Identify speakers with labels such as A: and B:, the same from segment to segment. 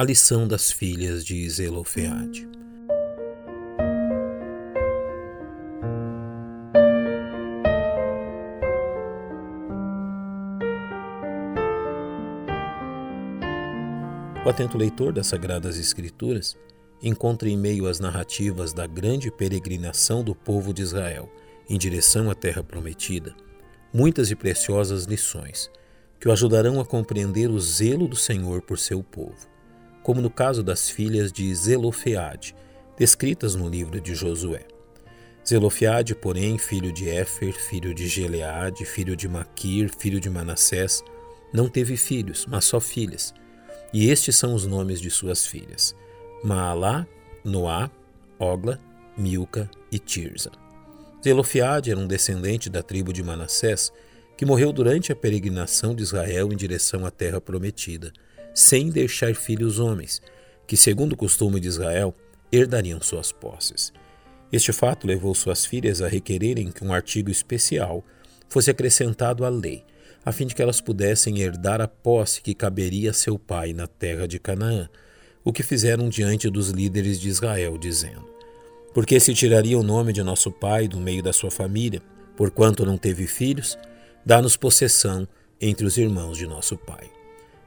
A: A lição das filhas de Zelofeade. O atento leitor das Sagradas Escrituras encontra em meio às narrativas da grande peregrinação do povo de Israel em direção à Terra Prometida muitas e preciosas lições que o ajudarão a compreender o zelo do Senhor por seu povo, como no caso das filhas de Zelofeade, descritas no livro de Josué. Zelofeade, porém, filho de Éfer, filho de Geleade, filho de Maquir, filho de Manassés, não teve filhos, mas só filhas e estes são os nomes de suas filhas: Maalá, Noá, Ogla, Milca e Tirza. Zelofiade era um descendente da tribo de Manassés que morreu durante a peregrinação de Israel em direção à terra prometida, sem deixar filhos homens, que, segundo o costume de Israel, herdariam suas posses. Este fato levou suas filhas a requererem que um artigo especial fosse acrescentado à lei, a fim de que elas pudessem herdar a posse que caberia a seu pai na terra de Canaã, o que fizeram diante dos líderes de Israel, dizendo: Porque se tiraria o nome de nosso pai do meio da sua família, porquanto não teve filhos, dá-nos possessão entre os irmãos de nosso pai.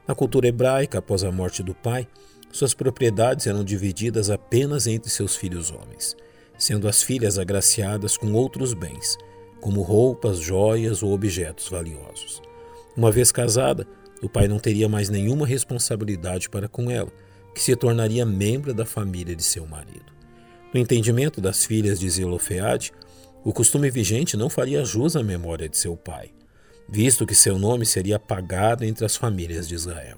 A: Na cultura hebraica, após a morte do pai, suas propriedades eram divididas apenas entre seus filhos homens, sendo as filhas agraciadas com outros bens como roupas, joias ou objetos valiosos. Uma vez casada, o pai não teria mais nenhuma responsabilidade para com ela, que se tornaria membro da família de seu marido. No entendimento das filhas de Zelofeade, o costume vigente não faria jus à memória de seu pai, visto que seu nome seria apagado entre as famílias de Israel.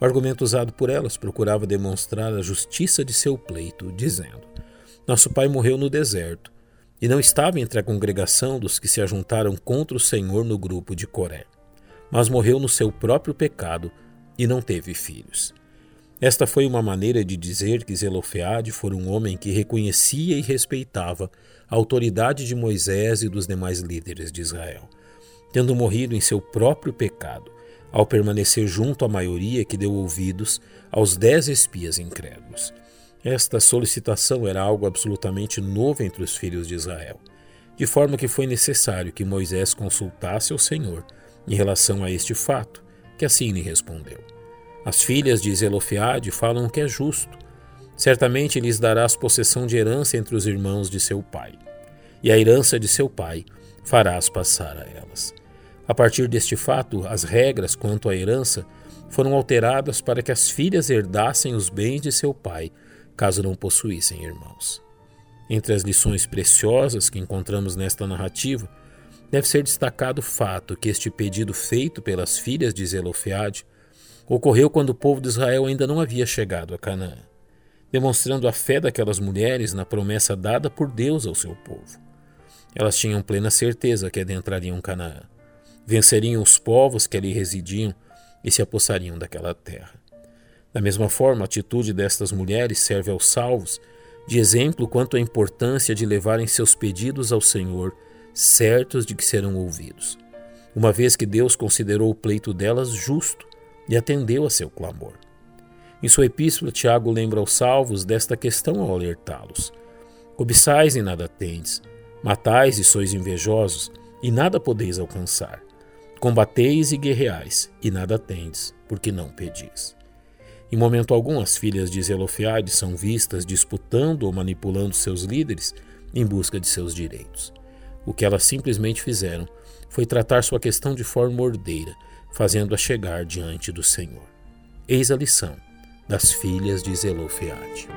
A: O argumento usado por elas procurava demonstrar a justiça de seu pleito, dizendo: Nosso pai morreu no deserto e não estava entre a congregação dos que se ajuntaram contra o Senhor no grupo de Coré, mas morreu no seu próprio pecado e não teve filhos. Esta foi uma maneira de dizer que Zelofeade fora um homem que reconhecia e respeitava a autoridade de Moisés e dos demais líderes de Israel, tendo morrido em seu próprio pecado, ao permanecer junto à maioria que deu ouvidos aos dez espias incrédulos. Esta solicitação era algo absolutamente novo entre os filhos de Israel, de forma que foi necessário que Moisés consultasse o Senhor em relação a este fato, que assim lhe respondeu. As filhas de Zelofeade falam que é justo. Certamente lhes darás possessão de herança entre os irmãos de seu pai, e a herança de seu pai farás passar a elas. A partir deste fato, as regras quanto à herança foram alteradas para que as filhas herdassem os bens de seu pai caso não possuíssem irmãos. Entre as lições preciosas que encontramos nesta narrativa, deve ser destacado o fato que este pedido feito pelas filhas de Zelofeade ocorreu quando o povo de Israel ainda não havia chegado a Canaã, demonstrando a fé daquelas mulheres na promessa dada por Deus ao seu povo. Elas tinham plena certeza que adentrariam Canaã, venceriam os povos que ali residiam e se apossariam daquela terra. Da mesma forma, a atitude destas mulheres serve aos salvos de exemplo quanto à importância de levarem seus pedidos ao Senhor, certos de que serão ouvidos, uma vez que Deus considerou o pleito delas justo e atendeu a seu clamor. Em sua epístola, Tiago lembra aos salvos desta questão ao alertá-los: Cobiçais e nada tendes, matais e sois invejosos, e nada podeis alcançar. Combateis e guerreais, e nada tendes, porque não pedis. Em momento algum, as filhas de Zelofeade são vistas disputando ou manipulando seus líderes em busca de seus direitos. O que elas simplesmente fizeram foi tratar sua questão de forma ordeira, fazendo-a chegar diante do Senhor. Eis a lição das filhas de Zelofeade.